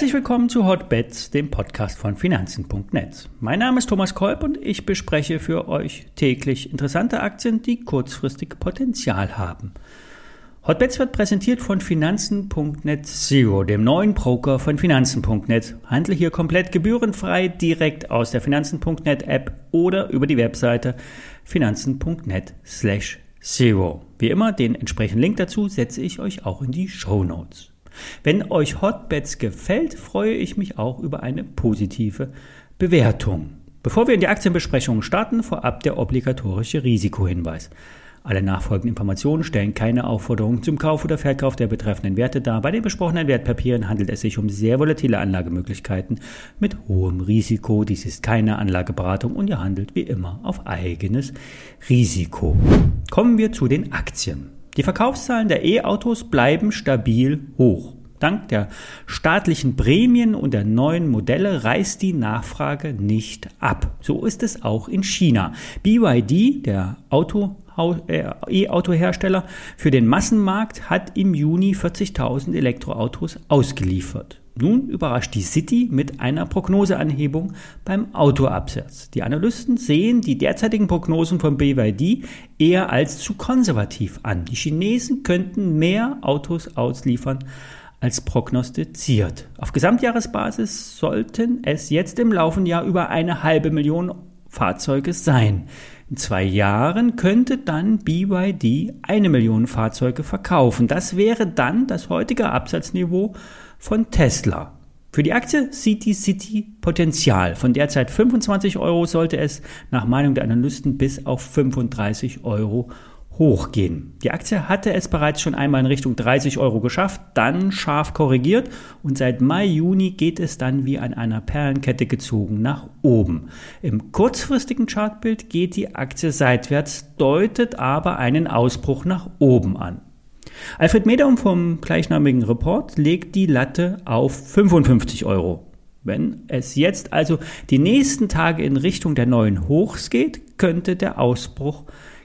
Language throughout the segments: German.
Herzlich willkommen zu Hotbets, dem Podcast von Finanzen.net. Mein Name ist Thomas Kolb und ich bespreche für euch täglich interessante Aktien, die kurzfristig Potenzial haben. Hotbets wird präsentiert von Finanzen.net Zero, dem neuen Broker von Finanzen.net. Handle hier komplett gebührenfrei direkt aus der Finanzen.net App oder über die Webseite finanzen.net slash zero. Wie immer, den entsprechenden Link dazu setze ich euch auch in die Show Notes. Wenn euch Hotbets gefällt, freue ich mich auch über eine positive Bewertung. Bevor wir in die Aktienbesprechung starten, vorab der obligatorische Risikohinweis. Alle nachfolgenden Informationen stellen keine Aufforderung zum Kauf oder Verkauf der betreffenden Werte dar. Bei den besprochenen Wertpapieren handelt es sich um sehr volatile Anlagemöglichkeiten mit hohem Risiko. Dies ist keine Anlageberatung und ihr handelt wie immer auf eigenes Risiko. Kommen wir zu den Aktien. Die Verkaufszahlen der E-Autos bleiben stabil hoch. Dank der staatlichen Prämien und der neuen Modelle reißt die Nachfrage nicht ab. So ist es auch in China. BYD, der Auto, äh, E-Auto-Hersteller für den Massenmarkt, hat im Juni 40.000 Elektroautos ausgeliefert. Nun überrascht die City mit einer Prognoseanhebung beim Autoabsatz. Die Analysten sehen die derzeitigen Prognosen von BYD eher als zu konservativ an. Die Chinesen könnten mehr Autos ausliefern als prognostiziert. Auf Gesamtjahresbasis sollten es jetzt im laufenden Jahr über eine halbe Million Fahrzeuge sein. In zwei Jahren könnte dann BYD eine Million Fahrzeuge verkaufen. Das wäre dann das heutige Absatzniveau von Tesla. Für die Aktie die City Potenzial. Von derzeit 25 Euro sollte es nach Meinung der Analysten bis auf 35 Euro hochgehen. Die Aktie hatte es bereits schon einmal in Richtung 30 Euro geschafft, dann scharf korrigiert und seit Mai, Juni geht es dann wie an einer Perlenkette gezogen nach oben. Im kurzfristigen Chartbild geht die Aktie seitwärts, deutet aber einen Ausbruch nach oben an. Alfred Medum vom gleichnamigen Report legt die Latte auf 55 Euro. Wenn es jetzt also die nächsten Tage in Richtung der neuen Hochs geht, könnte der Ausbruch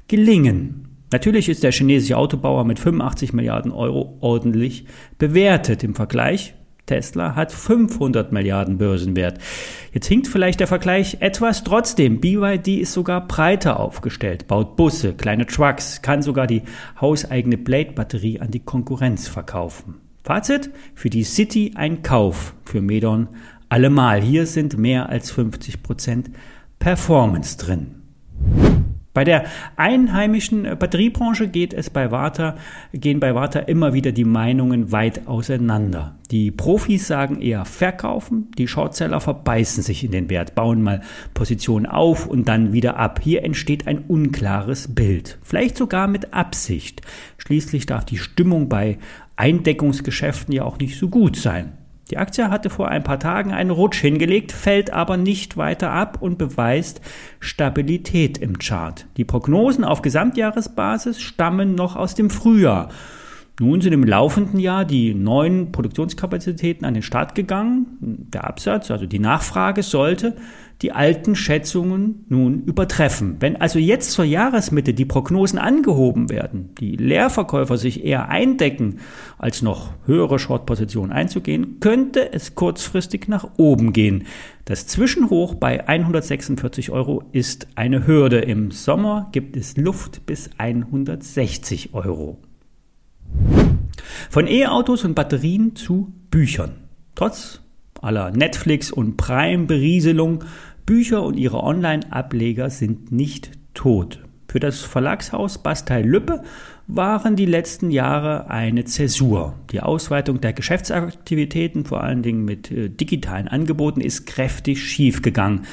gelingen. Natürlich ist der chinesische Autobauer mit 85 Milliarden Euro ordentlich bewertet im Vergleich Tesla hat 500 Milliarden Börsenwert. Jetzt hinkt vielleicht der Vergleich etwas. Trotzdem, BYD ist sogar breiter aufgestellt, baut Busse, kleine Trucks, kann sogar die hauseigene Blade-Batterie an die Konkurrenz verkaufen. Fazit, für die City ein Kauf, für Medon allemal. Hier sind mehr als 50 Prozent Performance drin. Bei der einheimischen Batteriebranche geht es bei Warta, gehen bei Warta immer wieder die Meinungen weit auseinander. Die Profis sagen eher verkaufen, die Shortseller verbeißen sich in den Wert, bauen mal Positionen auf und dann wieder ab. Hier entsteht ein unklares Bild. Vielleicht sogar mit Absicht. Schließlich darf die Stimmung bei Eindeckungsgeschäften ja auch nicht so gut sein. Die Aktie hatte vor ein paar Tagen einen Rutsch hingelegt, fällt aber nicht weiter ab und beweist Stabilität im Chart. Die Prognosen auf Gesamtjahresbasis stammen noch aus dem Frühjahr. Nun sind im laufenden Jahr die neuen Produktionskapazitäten an den Start gegangen. Der Absatz, also die Nachfrage, sollte die alten Schätzungen nun übertreffen. Wenn also jetzt zur Jahresmitte die Prognosen angehoben werden, die Leerverkäufer sich eher eindecken, als noch höhere Shortpositionen einzugehen, könnte es kurzfristig nach oben gehen. Das Zwischenhoch bei 146 Euro ist eine Hürde. Im Sommer gibt es Luft bis 160 Euro. Von E-Autos und Batterien zu Büchern. Trotz aller Netflix- und Prime-Berieselung, Bücher und ihre Online-Ableger sind nicht tot. Für das Verlagshaus Bastei Lübbe waren die letzten Jahre eine Zäsur. Die Ausweitung der Geschäftsaktivitäten, vor allen Dingen mit äh, digitalen Angeboten, ist kräftig schiefgegangen.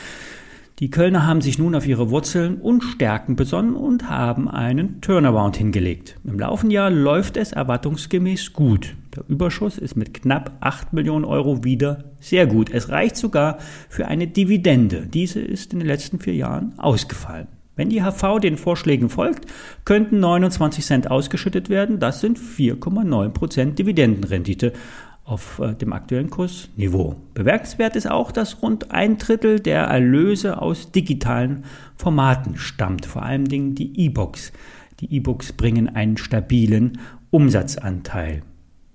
Die Kölner haben sich nun auf ihre Wurzeln und Stärken besonnen und haben einen Turnaround hingelegt. Im laufenden Jahr läuft es erwartungsgemäß gut. Der Überschuss ist mit knapp 8 Millionen Euro wieder sehr gut. Es reicht sogar für eine Dividende. Diese ist in den letzten vier Jahren ausgefallen. Wenn die HV den Vorschlägen folgt, könnten 29 Cent ausgeschüttet werden. Das sind 4,9 Prozent Dividendenrendite auf äh, dem aktuellen Kursniveau. Bemerkenswert ist auch, dass rund ein Drittel der Erlöse aus digitalen Formaten stammt, vor allen Dingen die E-Books. Die E-Books bringen einen stabilen Umsatzanteil.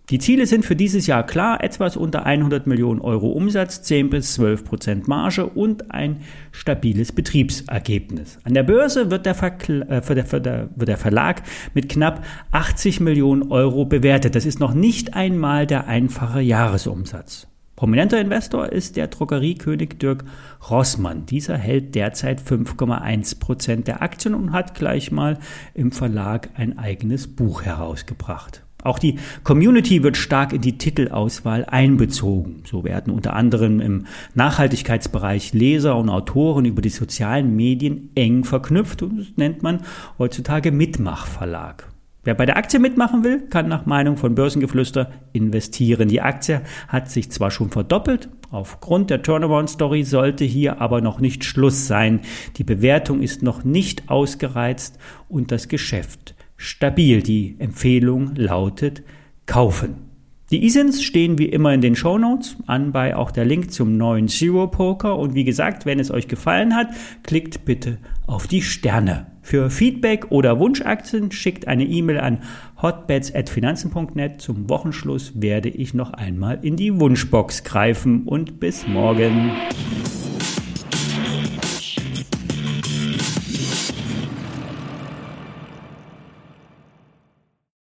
Die Ziele sind für dieses Jahr klar, etwas unter 100 Millionen Euro Umsatz, 10 bis 12 Prozent Marge und ein stabiles Betriebsergebnis. An der Börse wird der, äh, für der, für der, wird der Verlag mit knapp 80 Millionen Euro bewertet. Das ist noch nicht einmal der einfache Jahresumsatz. Prominenter Investor ist der Drogeriekönig Dirk Rossmann. Dieser hält derzeit 5,1 Prozent der Aktien und hat gleich mal im Verlag ein eigenes Buch herausgebracht. Auch die Community wird stark in die Titelauswahl einbezogen. So werden unter anderem im Nachhaltigkeitsbereich Leser und Autoren über die sozialen Medien eng verknüpft und das nennt man heutzutage Mitmachverlag. Wer bei der Aktie mitmachen will, kann nach Meinung von Börsengeflüster investieren. Die Aktie hat sich zwar schon verdoppelt, aufgrund der Turnaround-Story sollte hier aber noch nicht Schluss sein. Die Bewertung ist noch nicht ausgereizt und das Geschäft stabil. Die Empfehlung lautet kaufen. Die ISINs stehen wie immer in den Show Notes, anbei auch der Link zum neuen Zero Poker und wie gesagt, wenn es euch gefallen hat, klickt bitte auf die Sterne. Für Feedback oder Wunschaktien schickt eine E-Mail an hotbets@finanzen.net. Zum Wochenschluss werde ich noch einmal in die Wunschbox greifen und bis morgen.